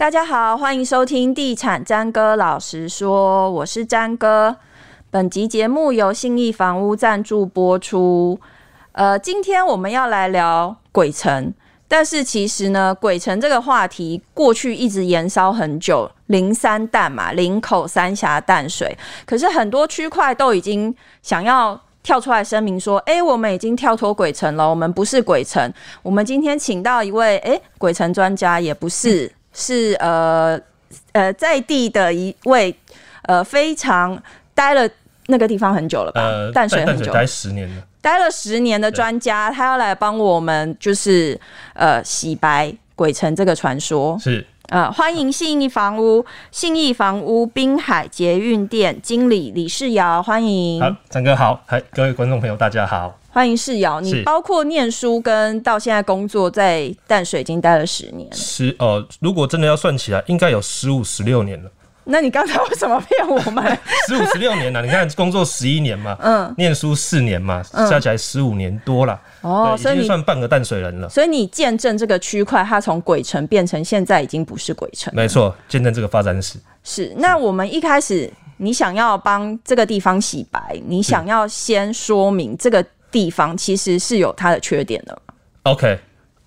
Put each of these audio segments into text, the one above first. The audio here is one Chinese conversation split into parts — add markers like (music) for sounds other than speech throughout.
大家好，欢迎收听《地产詹哥老实说》，我是詹哥。本集节目由信义房屋赞助播出。呃，今天我们要来聊鬼城，但是其实呢，鬼城这个话题过去一直延烧很久，林三淡嘛，林口、三峡、淡水，可是很多区块都已经想要。跳出来声明说：“哎、我们已经跳脱鬼城了，我们不是鬼城。我们今天请到一位哎、鬼城专家，也不是，是呃呃在地的一位呃非常待了那个地方很久了吧？呃、淡水很久，待十年了，待了十年的专家，他要来帮我们就是呃洗白鬼城这个传说。是。”呃，欢迎信义房屋、信义房屋滨海捷运店经理李世尧，欢迎。好，张哥好，嗨，各位观众朋友大家好，欢迎世尧。你包括念书跟到现在工作在淡水已经待了十年了，十呃，如果真的要算起来，应该有十五、十六年了。那你刚才为什么骗我们？(laughs) 十五十六年了，你看工作十一年嘛，(laughs) 嗯，念书四年嘛，加起来十五年多了，哦，所以你算半个淡水人了。所以你见证这个区块，它从鬼城变成现在已经不是鬼城，没错，见证这个发展史。是，那我们一开始你想要帮这个地方洗白，你想要先说明这个地方其实是有它的缺点的。OK，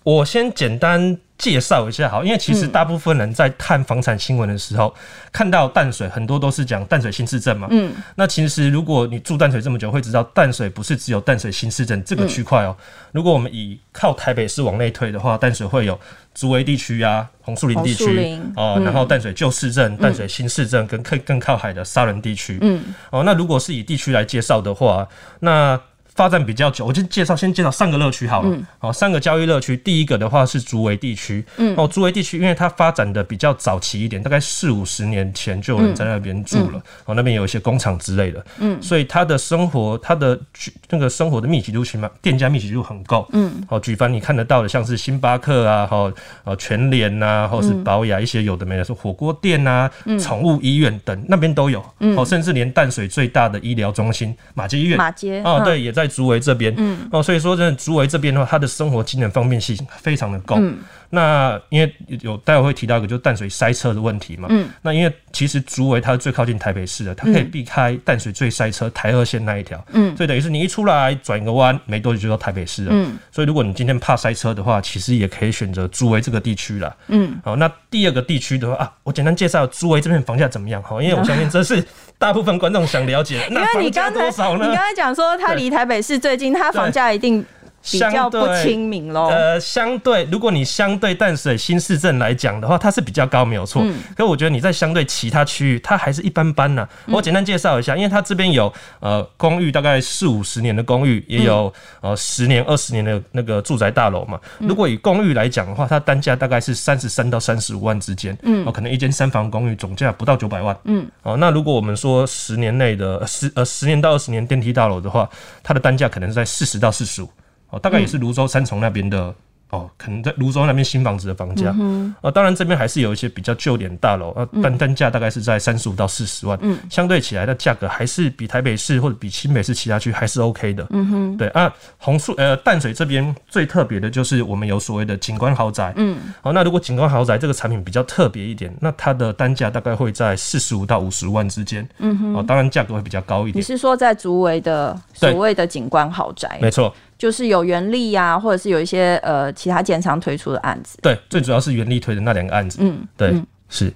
我先简单。介绍一下好，因为其实大部分人在看房产新闻的时候，嗯、看到淡水很多都是讲淡水新市镇嘛。嗯，那其实如果你住淡水这么久，会知道淡水不是只有淡水新市镇这个区块哦。如果我们以靠台北市往内推的话，淡水会有竹围地区啊、红树林地区哦，然后淡水旧市镇、淡水新市镇跟更更靠海的沙仑地区。嗯，哦，那如果是以地区来介绍的话，那发展比较久，我就介绍先介绍三个乐区好了。嗯、哦，三个交易乐区，第一个的话是竹围地区。嗯，哦，竹围地区因为它发展的比较早期一点，大概四五十年前就有人在那边住了。嗯嗯、哦，那边有一些工厂之类的。嗯，所以它的生活，它的那个生活的密集度起码店家密集度很够。嗯，哦，举凡你看得到的，像是星巴克啊，哈、哦，全联呐，或是宝雅一些有的没的，是火锅店啊，宠、嗯、物医院等那边都有。嗯，哦，甚至连淡水最大的医疗中心马街医院，马偕哦，对，也在。在竹围这边，嗯，哦，所以说，真的竹围这边的话，他的生活机能方便性非常的高。嗯那因为有待会会提到一个，就是淡水塞车的问题嘛。嗯。那因为其实竹围它是最靠近台北市的，它可以避开淡水最塞车台二线那一条。嗯。所以等于是你一出来转一个弯，没多久就到台北市了。嗯。所以如果你今天怕塞车的话，其实也可以选择竹围这个地区了。嗯。好，那第二个地区的话啊，我简单介绍竹围这边房价怎么样哈？因为我 (laughs) 相信这是大部分观众想了解。因为你刚才你刚才讲说它离台北市最近，它房价一定。比较不亲民喽。呃，相对，如果你相对淡水新市镇来讲的话，它是比较高，没有错。嗯。可我觉得你在相对其他区域，它还是一般般呢。我简单介绍一下，因为它这边有呃公寓，大概四五十年的公寓，也有呃十年、二十年的那个住宅大楼嘛。如果以公寓来讲的话，它单价大概是三十三到三十五万之间。嗯。哦，可能一间三房公寓总价不到九百万。嗯。哦，那如果我们说十年内的十呃十年到二十年电梯大楼的话，它的单价可能是在四十到四十五。大概也是泸州三重那边的哦，可能在泸州那边新房子的房价，啊、嗯哼，当然这边还是有一些比较旧点大楼，啊，单单价大概是在三十五到四十万，嗯，相对起来的价格还是比台北市或者比新北市其他区还是 OK 的，嗯哼，对啊，红树呃淡水这边最特别的就是我们有所谓的景观豪宅，嗯，好，那如果景观豪宅这个产品比较特别一点，那它的单价大概会在四十五到五十万之间，嗯哼，哦，当然价格会比较高一点。你是说在竹围的所谓的景观豪宅？没错。就是有元力呀，或者是有一些呃其他建商推出的案子。对，最主要是元力推的那两个案子。嗯，对，嗯、是。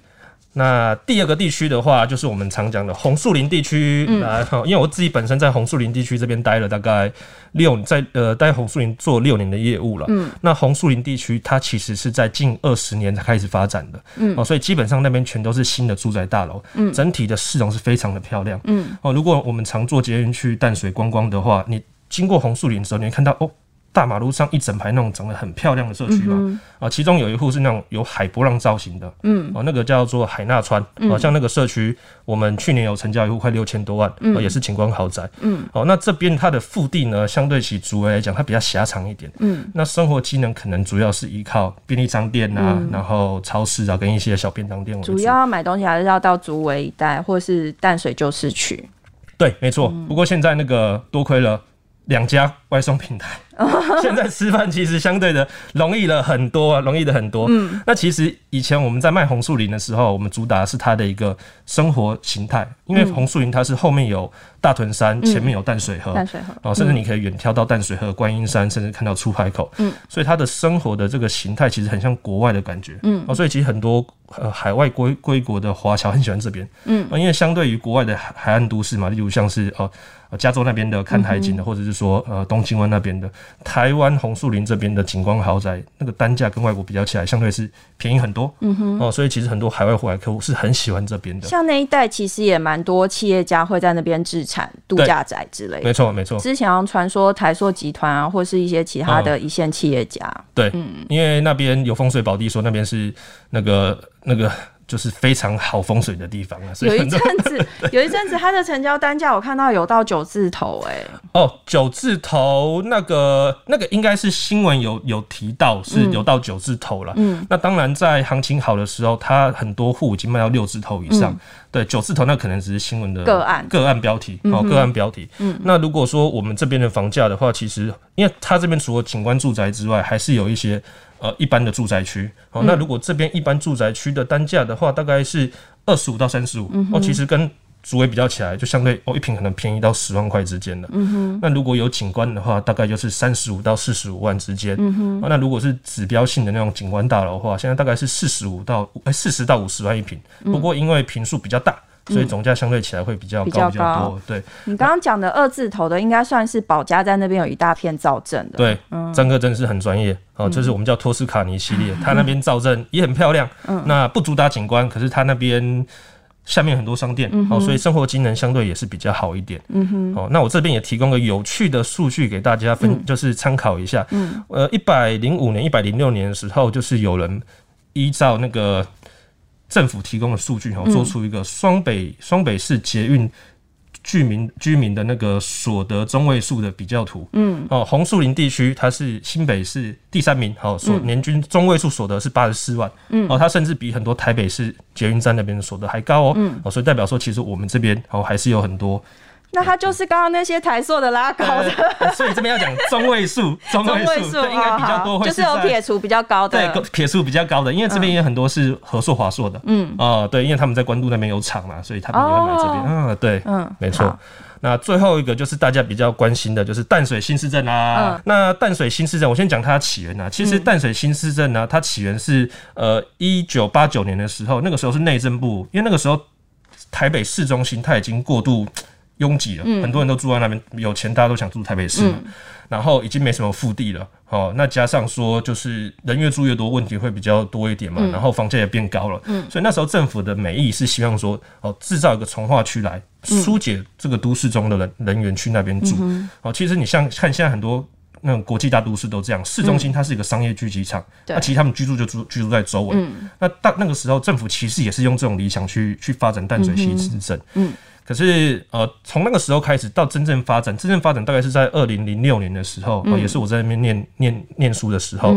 那第二个地区的话，就是我们常讲的红树林地区。来、嗯，因为我自己本身在红树林地区这边待了大概六，在呃待红树林做六年的业务了。嗯，那红树林地区它其实是在近二十年才开始发展的。嗯，哦，所以基本上那边全都是新的住宅大楼。嗯，整体的市容是非常的漂亮。嗯，哦，如果我们常坐捷运去淡水观光的话，你。经过红树林的时候，你会看到哦，大马路上一整排那种长得很漂亮的社区嘛，啊，其中有一户是那种有海波浪造型的，嗯，哦，那个叫做海纳川，嗯、啊，像那个社区，我们去年有成交一户快六千多万，嗯、啊，也是景观豪宅，嗯，哦、啊，那这边它的腹地呢，相对起竹围来讲，它比较狭长一点，嗯，那生活机能可能主要是依靠便利商店啊，嗯、然后超市啊，跟一些小便当店，主。要买东西还是要到竹围一带，或是淡水旧市区，对，没错，不过现在那个多亏了。两家外送平台，(laughs) 现在吃饭其实相对的容易了很多，啊，容易的很多。嗯，那其实以前我们在卖红树林的时候，我们主打是它的一个生活形态，因为红树林它是后面有大屯山，前面有淡水河，淡水河哦，甚至你可以远眺到淡水河、观音山，甚至看到出海口。嗯，所以它的生活的这个形态其实很像国外的感觉。嗯，哦，所以其实很多呃海外归归国的华侨很喜欢这边。嗯，因为相对于国外的海海岸都市嘛，例如像是哦。加州那边的看海景的，或者是说呃东京湾那边的，台湾红树林这边的景观豪宅，那个单价跟外国比较起来，相对是便宜很多。嗯哼，哦，所以其实很多海外户外客户是很喜欢这边的。像那一带其实也蛮多企业家会在那边置产度假宅之类的。没错，没错。之前传说台塑集团啊，或是一些其他的一线企业家。嗯、对，嗯，因为那边有风水宝地，说那边是那个那个。就是非常好风水的地方啊，所以有一阵子，(laughs) 有一阵子它的成交单价我看到有到九字头哎、欸。哦，九字头那个那个应该是新闻有有提到是有到九字头了。嗯，那当然在行情好的时候，它很多户已经卖到六字头以上。嗯、对，九字头那可能只是新闻的个案个案标题哦，个案标题。嗯，那如果说我们这边的房价的话，其实因为它这边除了景观住宅之外，还是有一些。呃，一般的住宅区，哦，那如果这边一般住宅区的单价的话，大概是二十五到三十五，哦，其实跟竹围比较起来，就相对哦一平可能便宜到十万块之间的。嗯哼，那如果有景观的话，大概就是三十五到四十五万之间。嗯哼，那如果是指标性的那种景观大楼的话，现在大概是四十五到哎四十到五十万一平。不过因为平数比较大。所以总价相对起来会比较高，比较多。对，你刚刚讲的二字头的，应该算是保家在那边有一大片造镇的。对，张哥真的是很专业哦，就是我们叫托斯卡尼系列，(laughs) 他那边造镇也很漂亮。嗯，那不主打景观，可是他那边下面很多商店哦，所以生活机能相对也是比较好一点。嗯哼，哦，那我这边也提供个有趣的数据给大家分，就是参考一下。嗯，呃，一百零五年、一百零六年的时候，就是有人依照那个。政府提供的数据，哈，做出一个双北双北市捷运居民居民的那个所得中位数的比较图。嗯，哦，红树林地区它是新北市第三名，好，所年均中位数所得是八十四万。嗯，哦，它甚至比很多台北市捷运站那边的所得还高哦。嗯，哦，所以代表说，其实我们这边哦还是有很多。那它就是刚刚那些台塑的拉高的，所以这边要讲中位数，(laughs) 中位数对，应该比较多就是有撇除比较高的，对，撇除比较高的，因为这边也很多是和硕华硕的，嗯，哦，对，因为他们在关渡那边有厂嘛，所以他们也会买这边，嗯，对，嗯，没错。那最后一个就是大家比较关心的，就是淡水新市镇啊。那淡水新市镇，我先讲它的起源啊。其实淡水新市镇呢，它起源是呃一九八九年的时候，那个时候是内政部，因为那个时候台北市中心它已经过度。拥挤了，很多人都住在那边，有钱大家都想住台北市嘛，嗯、然后已经没什么腹地了，哦，那加上说就是人越住越多，问题会比较多一点嘛，嗯、然后房价也变高了，嗯、所以那时候政府的美意是希望说，哦，制造一个从化区来疏解这个都市中的人人员去那边住，嗯、哦，其实你像看现在很多那种国际大都市都这样，市中心它是一个商业聚集场，那、嗯、其实他们居住就住居住在周围，嗯、那大那个时候政府其实也是用这种理想去去发展淡水溪市镇，嗯。嗯可是，呃，从那个时候开始到真正发展，真正发展大概是在二零零六年的时候，嗯、也是我在那边念念念书的时候，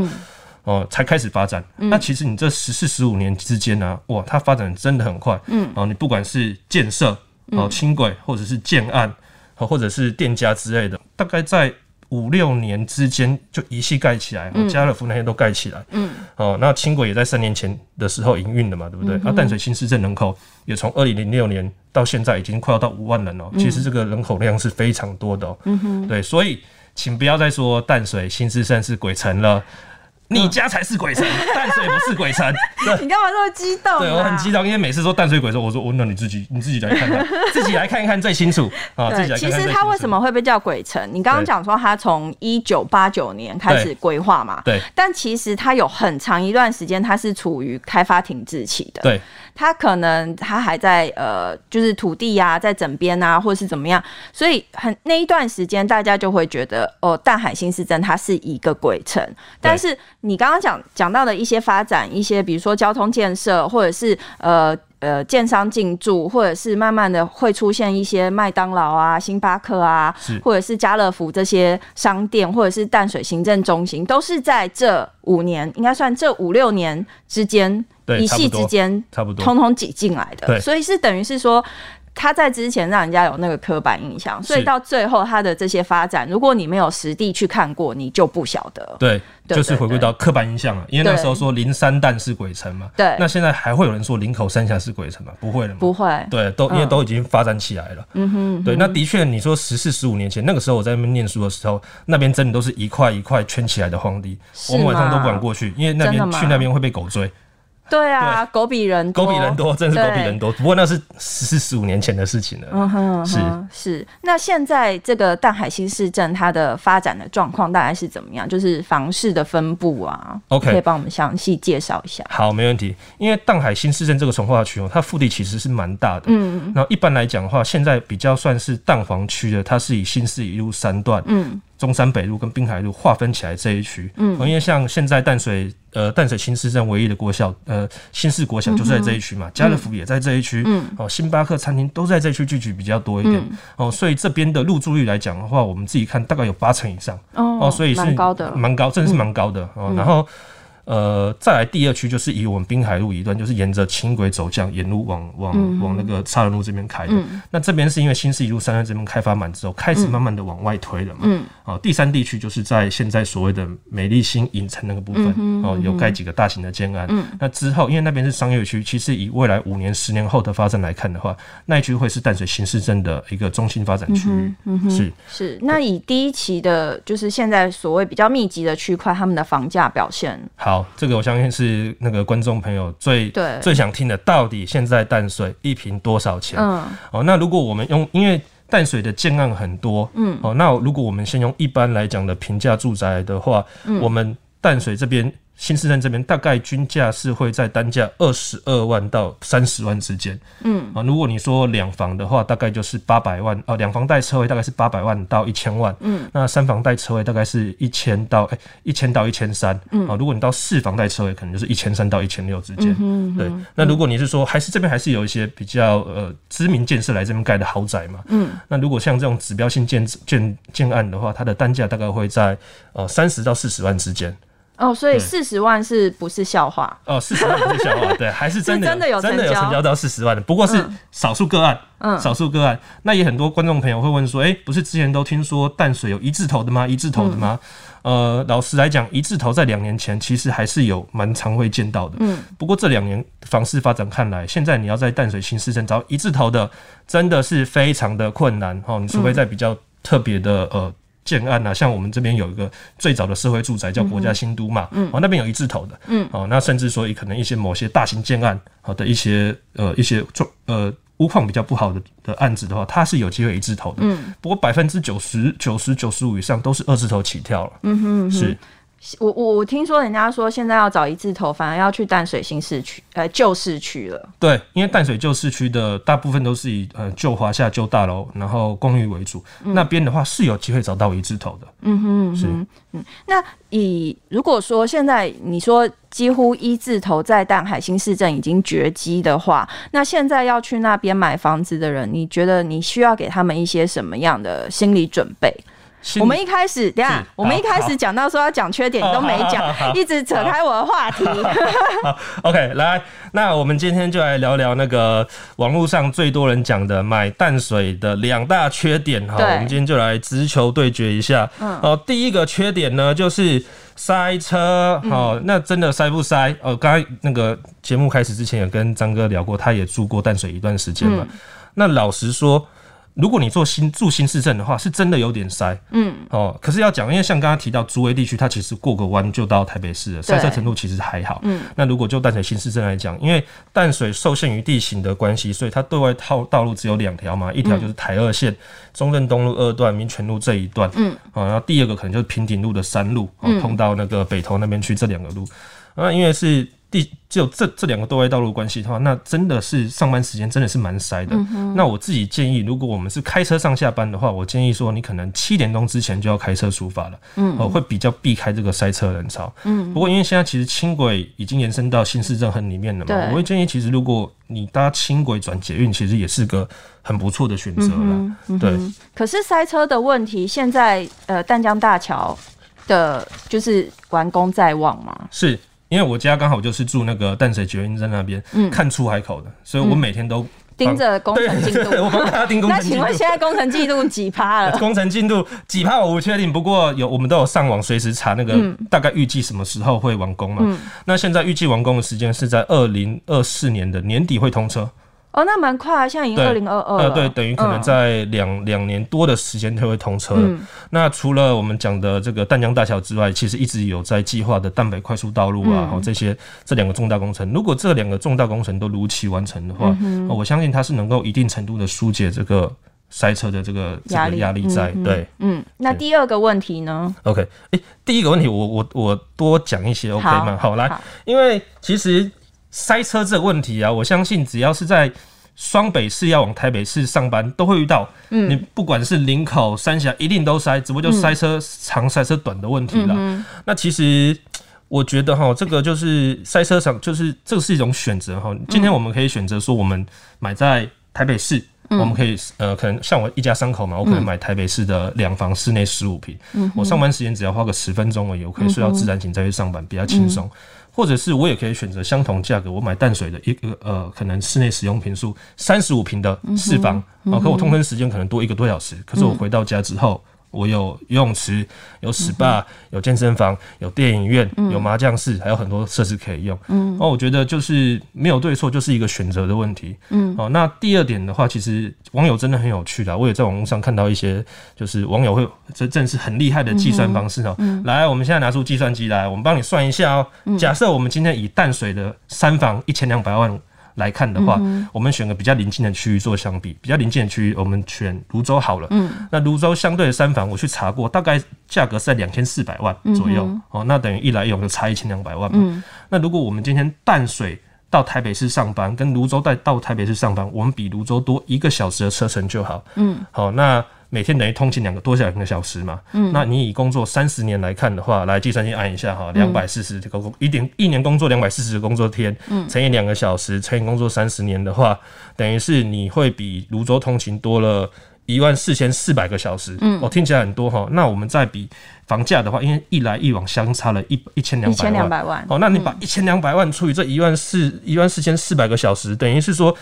哦、嗯，才开始发展。嗯、那其实你这十四十五年之间呢，哇，它发展真的很快。嗯，哦，你不管是建设，哦，轻轨，或者是建案，或者是店家之类的，大概在。五六年之间就一气盖起来，家乐福那些都盖起来。嗯，哦，那轻轨也在三年前的时候营运的嘛，对不对？那、嗯啊、淡水新市镇人口也从二零零六年到现在已经快要到五万人了。嗯、其实这个人口量是非常多的。嗯哼，对，所以请不要再说淡水新市镇是鬼城了。你家才是鬼城，(laughs) 淡水不是鬼城。(laughs) 你干嘛这么激动？对，我很激动，因为每次说淡水鬼的时候，我说我那你自己你 (laughs) 自己来看看，自己来看一看最清楚啊。自己来看看。其实它为什么会被叫鬼城？你刚刚讲说它从一九八九年开始规划嘛，对。但其实它有很长一段时间它是处于开发停滞期的。对。它可能它还在呃，就是土地呀、啊，在整边啊，或者是怎么样，所以很那一段时间大家就会觉得哦，淡海新市镇它是一个鬼城，但是。你刚刚讲讲到的一些发展，一些比如说交通建设，或者是呃呃建商进驻，或者是慢慢的会出现一些麦当劳啊、星巴克啊，或者是家乐福这些商店，或者是淡水行政中心，都是在这五年，应该算这五六年之间，一系之间，差不多，通通挤进来的。对，所以是等于是说。他在之前让人家有那个刻板印象，所以到最后他的这些发展，如果你没有实地去看过，你就不晓得。对，就是回归到刻板印象了。因为那时候说林三旦是鬼城嘛，对。那现在还会有人说林口三峡是鬼城吗？不会了吗？不会。对，都因为都已经发展起来了。嗯哼。对，那的确，你说十四十五年前那个时候我在那边念书的时候，那边真的都是一块一块圈起来的荒地，我们晚上都不敢过去，因为那边去那边会被狗追。对啊，狗比人多，狗比人多，真的是狗比人多。不过那是十四十五年前的事情了。嗯哼，是是。那现在这个淡海新市镇它的发展的状况大概是怎么样？就是房市的分布啊，OK，可以帮我们详细介绍一下。好，没问题。因为淡海新市镇这个从化区哦，它腹地其实是蛮大的。嗯嗯。然后一般来讲的话，现在比较算是淡黄区的，它是以新市一路三段，嗯。中山北路跟滨海路划分起来这一区，嗯，因为像现在淡水，呃，淡水新市镇唯一的国小，呃，新市国小就是在这一区嘛，家乐福也在这一区，嗯，哦，星巴克餐厅都在这一区聚集比较多一点，哦，所以这边的入住率来讲的话，我们自己看大概有八成以上，哦，所以是蛮高的，蛮高，真的是蛮高的哦，然后。呃，再来第二区就是以我们滨海路一段，就是沿着轻轨走向沿路往往、嗯、往那个沙仑路这边开的。嗯、那这边是因为新市一路三段这边开发满之后，开始慢慢的往外推了嘛。嗯。哦，第三地区就是在现在所谓的美丽新影城那个部分，嗯、哦，有盖几个大型的建案。嗯。那之后，因为那边是商业区，其实以未来五年、十年后的发展来看的话，那一区会是淡水新市镇的一个中心发展区域。嗯。是是。那以第一期的，就是现在所谓比较密集的区块，他们的房价表现好。好，这个我相信是那个观众朋友最最想听的，到底现在淡水一瓶多少钱？嗯，哦，那如果我们用，因为淡水的建案很多，嗯，哦，那如果我们先用一般来讲的平价住宅的话，嗯，我们淡水这边。新市镇这边大概均价是会在单价二十二万到三十万之间，嗯。啊，如果你说两房的话，大概就是八百万哦，两房带车位大概是八百万到一千万，嗯，那三房带车位大概是一千到哎一千到一千三，嗯。啊，如果你到四房带车位，可能就是一千三到一千六之间，嗯，对。那如果你是说还是这边还是有一些比较呃知名建设来这边盖的豪宅嘛，嗯，那如果像这种指标性建建建案的话，它的单价大概会在呃三十到四十万之间。哦，所以四十万是不是笑话？哦，四十万不是笑话，对，还是真的，(laughs) 真的有真的有成交到四十万的，不过是少数个案，嗯，少数个案。那也很多观众朋友会问说，哎、欸，不是之前都听说淡水有一字头的吗？一字头的吗？嗯、呃，老实来讲，一字头在两年前其实还是有蛮常会见到的，嗯。不过这两年房市发展看来，现在你要在淡水新市镇找一字头的，真的是非常的困难哦。你除非在比较特别的呃。建案啊，像我们这边有一个最早的社会住宅叫国家新都嘛，嗯，哦，那边有一字头的，嗯，哦，那甚至说可能一些某些大型建案好的一些呃一些状呃屋况比较不好的的案子的话，它是有机会一字头的，嗯，不过百分之九十九十九十五以上都是二字头起跳了，嗯哼，是。我我我听说人家说现在要找一字头，反而要去淡水新市区呃旧市区了。对，因为淡水旧市区的大部分都是以呃旧华夏旧大楼，然后公寓为主。嗯、那边的话是有机会找到一字头的。嗯哼，嗯哼，是嗯。那以如果说现在你说几乎一字头在淡海新市镇已经绝迹的话，那现在要去那边买房子的人，你觉得你需要给他们一些什么样的心理准备？我们一开始，等下，我们一开始讲到说要讲缺点，你都没讲，(laughs) 一直扯开我的话题。好，OK，来，那我们今天就来聊聊那个网络上最多人讲的买淡水的两大缺点。哈，我们今天就来直球对决一下。哦，第一个缺点呢，就是塞车。好，那真的塞不塞？哦，刚才那个节目开始之前有跟张哥聊过，他也住过淡水一段时间嘛。那老实说。如果你做新住新市镇的话，是真的有点塞，嗯，哦，可是要讲，因为像刚刚提到竹围地区，它其实过个弯就到台北市了，塞车程度其实还好，嗯。那如果就淡水新市镇来讲，因为淡水受限于地形的关系，所以它对外套道路只有两条嘛，一条就是台二线中正东路二段民权路这一段，嗯，哦，然后第二个可能就是平顶路的山路，哦，通到那个北投那边去这两个路，那因为是。第只有这这两个对外道路关系的话，那真的是上班时间真的是蛮塞的。嗯、那我自己建议，如果我们是开车上下班的话，我建议说你可能七点钟之前就要开车出发了，嗯，我会比较避开这个塞车人潮。嗯，不过因为现在其实轻轨已经延伸到新市镇很里面了嘛，我会建议其实如果你搭轻轨转捷运，其实也是个很不错的选择了。对，可是塞车的问题，现在呃淡江大桥的就是完工在望嘛？是。因为我家刚好就是住那个淡水捷运站那边，嗯，看出海口的，所以我每天都盯着工程进度，(laughs) 我帮大家盯工程进度。那请问现在工程进度几趴了？(laughs) 工程进度几趴我不确定，不过有我们都有上网随时查那个大概预计什么时候会完工嘛。嗯、那现在预计完工的时间是在二零二四年的年底会通车。哦，那蛮快啊，现在已经二零二二了。呃，对，等于可能在两两、嗯、年多的时间就会通车了。嗯、那除了我们讲的这个淡江大桥之外，其实一直有在计划的淡北快速道路啊，嗯、这些这两个重大工程，如果这两个重大工程都如期完成的话，我相信它是能够一定程度的疏解这个塞车的这个压力压力在。嗯、对，嗯，那第二个问题呢？OK，哎、欸，第一个问题我我我多讲一些 OK 吗？好，好来，因为其实。塞车这个问题啊，我相信只要是在双北市要往台北市上班，都会遇到。嗯，你不管是林口、三峡，一定都塞，只不过就塞车长、塞车短的问题了。嗯、那其实我觉得哈，这个就是塞车长，就是这是一种选择哈。今天我们可以选择说，我们买在台北市，嗯、我们可以呃，可能像我一家三口嘛，我可能买台北市的两房，室内十五平。嗯，我上班时间只要花个十分钟而已，我可以睡到自然醒再去上班，比较轻松。嗯或者是我也可以选择相同价格，我买淡水的一个呃，可能室内使用平数三十五平的四房，啊、嗯嗯，可我通勤时间可能多一个多小时，可是我回到家之后。我有游泳池，有 SPA，、嗯、有健身房，有电影院，嗯、有麻将室，还有很多设施可以用。嗯，哦，我觉得就是没有对错，就是一个选择的问题。嗯，哦，那第二点的话，其实网友真的很有趣的，我也在网络上看到一些，就是网友会这正是很厉害的计算方式哦。来，我们现在拿出计算机来，我们帮你算一下哦。假设我们今天以淡水的三房一千两百万。来看的话，嗯、我们选个比较临近的区域做相比，比较临近的区域，我们选泸州好了。嗯，那泸州相对的三房，我去查过，大概价格是在两千四百万左右。嗯、哦，那等于一来一往就差一千两百万嘛。嗯，那如果我们今天淡水到台北市上班，跟泸州带到台北市上班，我们比泸州多一个小时的车程就好。嗯，好，那。每天等于通勤两个多两个小时嘛，嗯，那你以工作三十年来看的话，来计算机按一下哈，两百四十个工一点一年工作两百四十个工作天，嗯，乘以两个小时，乘以工作三十年的话，等于是你会比泸州通勤多了一万四千四百个小时，嗯，哦，听起来很多哈。那我们再比房价的话，因为一来一往相差了一一千两百万，一千两百万，哦，那你把一千两百万除以这一万四一万四千四百个小时，等于是说。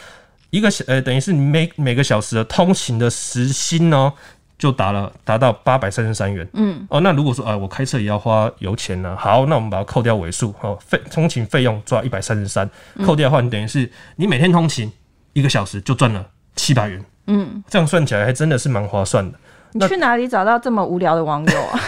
一个小呃，等于是你每每个小时的通勤的时薪呢，就达了达到八百三十三元。嗯，哦，那如果说啊，我开车也要花油钱呢，好，那我们把它扣掉尾数，哦，费通勤费用抓一百三十三，扣掉的话，你等于是你每天通勤一个小时就赚了七百元。嗯，这样算起来还真的是蛮划算的。你去哪里找到这么无聊的网友啊？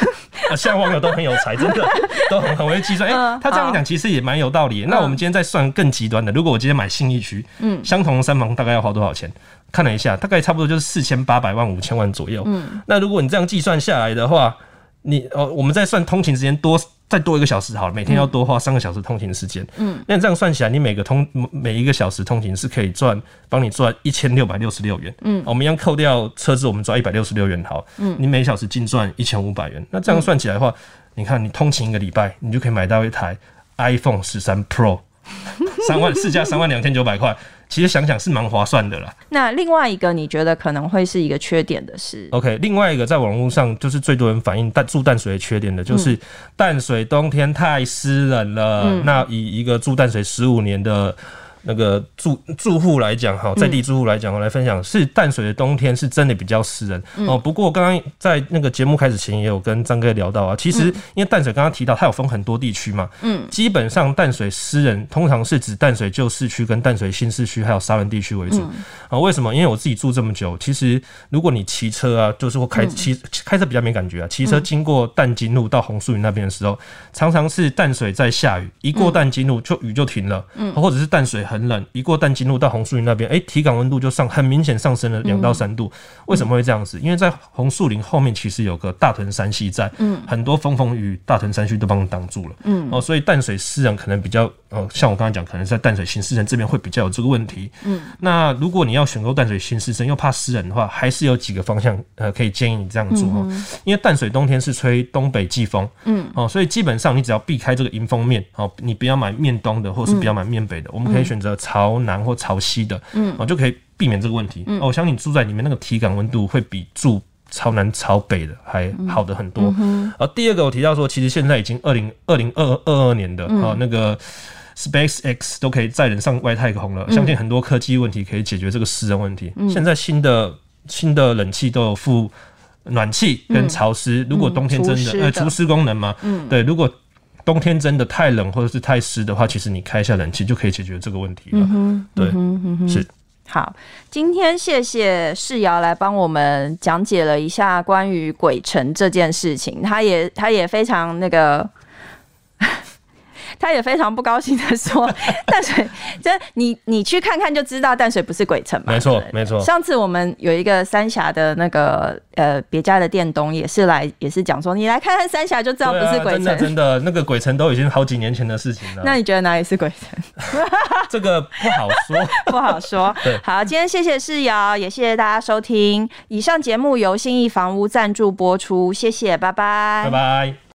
啊，现在网友都很有才，真的 (laughs) 都很很会计算。哎、欸，他这样讲其实也蛮有道理。嗯、那我们今天再算更极端的，如果我今天买信义区，嗯，相同的三房大概要花多少钱？看了一下，大概差不多就是四千八百万五千万左右。嗯，那如果你这样计算下来的话，你哦，我们再算通勤时间多。再多一个小时好了，每天要多花三个小时通勤的时间。嗯，那这样算起来，你每个通每一个小时通勤是可以赚，帮你赚一千六百六十六元。嗯，我们一样扣掉车子，我们赚一百六十六元好。嗯，你每小时净赚一千五百元。那这样算起来的话，嗯、你看你通勤一个礼拜，你就可以买到一台 iPhone 十三 Pro，(laughs) 三万市价三万两千九百块。其实想想是蛮划算的啦。那另外一个你觉得可能会是一个缺点的是？OK，另外一个在网络上就是最多人反映淡住淡水的缺点的，就是淡水冬天太湿冷了。嗯、那以一个住淡水十五年的。那个住住户来讲哈，在地住户来讲，我来分享是淡水的冬天是真的比较湿人哦。不过刚刚在那个节目开始前也有跟张哥聊到啊，其实因为淡水刚刚提到它有分很多地区嘛，嗯，基本上淡水湿人通常是指淡水旧市区跟淡水新市区还有沙仑地区为主啊。为什么？因为我自己住这么久，其实如果你骑车啊，就是会开骑开车比较没感觉啊，骑车经过淡金路到红树林那边的时候，常常是淡水在下雨，一过淡金路就雨就停了，嗯，或者是淡水。很冷，一过淡金路到红树林那边，哎、欸，体感温度就上，很明显上升了两到三度。嗯、为什么会这样子？因为在红树林后面其实有个大屯山系在，嗯，很多风风雨大屯山区都帮你挡住了，嗯，哦，所以淡水湿人可能比较，呃，像我刚才讲，可能在淡水新市镇这边会比较有这个问题，嗯，那如果你要选购淡水新市镇又怕湿人的话，还是有几个方向，呃，可以建议你这样做哦，嗯、因为淡水冬天是吹东北季风，嗯，哦，所以基本上你只要避开这个迎风面，哦，你不要买面东的，或是不要买面北的，嗯、我们可以选。朝南或朝西的，嗯，哦，就可以避免这个问题。嗯，我相信住在里面，那个体感温度会比住朝南朝北的还好的很多。嗯，而第二个我提到说，其实现在已经二零二零二二二年的啊，那个 SpaceX 都可以载人上外太空了，相信很多科技问题可以解决这个湿热问题。嗯、现在新的新的冷气都有附暖气跟潮湿，嗯、如果冬天真的呃除湿功能嘛，嗯，对，如果冬天真的太冷或者是太湿的话，其实你开一下冷气就可以解决这个问题了。嗯、对，嗯、是。好，今天谢谢世尧来帮我们讲解了一下关于鬼城这件事情，他也他也非常那个。他也非常不高兴的说：“ (laughs) 淡水，这你你去看看就知道，淡水不是鬼城嘛。”没错，没错。上次我们有一个三峡的那个呃别家的店东也是来，也是讲说，你来看看三峡就知道不是鬼城。真的，真的，那个鬼城都已经好几年前的事情了。(laughs) 那你觉得哪里是鬼城？(laughs) 这个不好说，不好说。对，好，今天谢谢世尧，也谢谢大家收听。以上节目由信义房屋赞助播出，谢谢，拜拜，拜拜。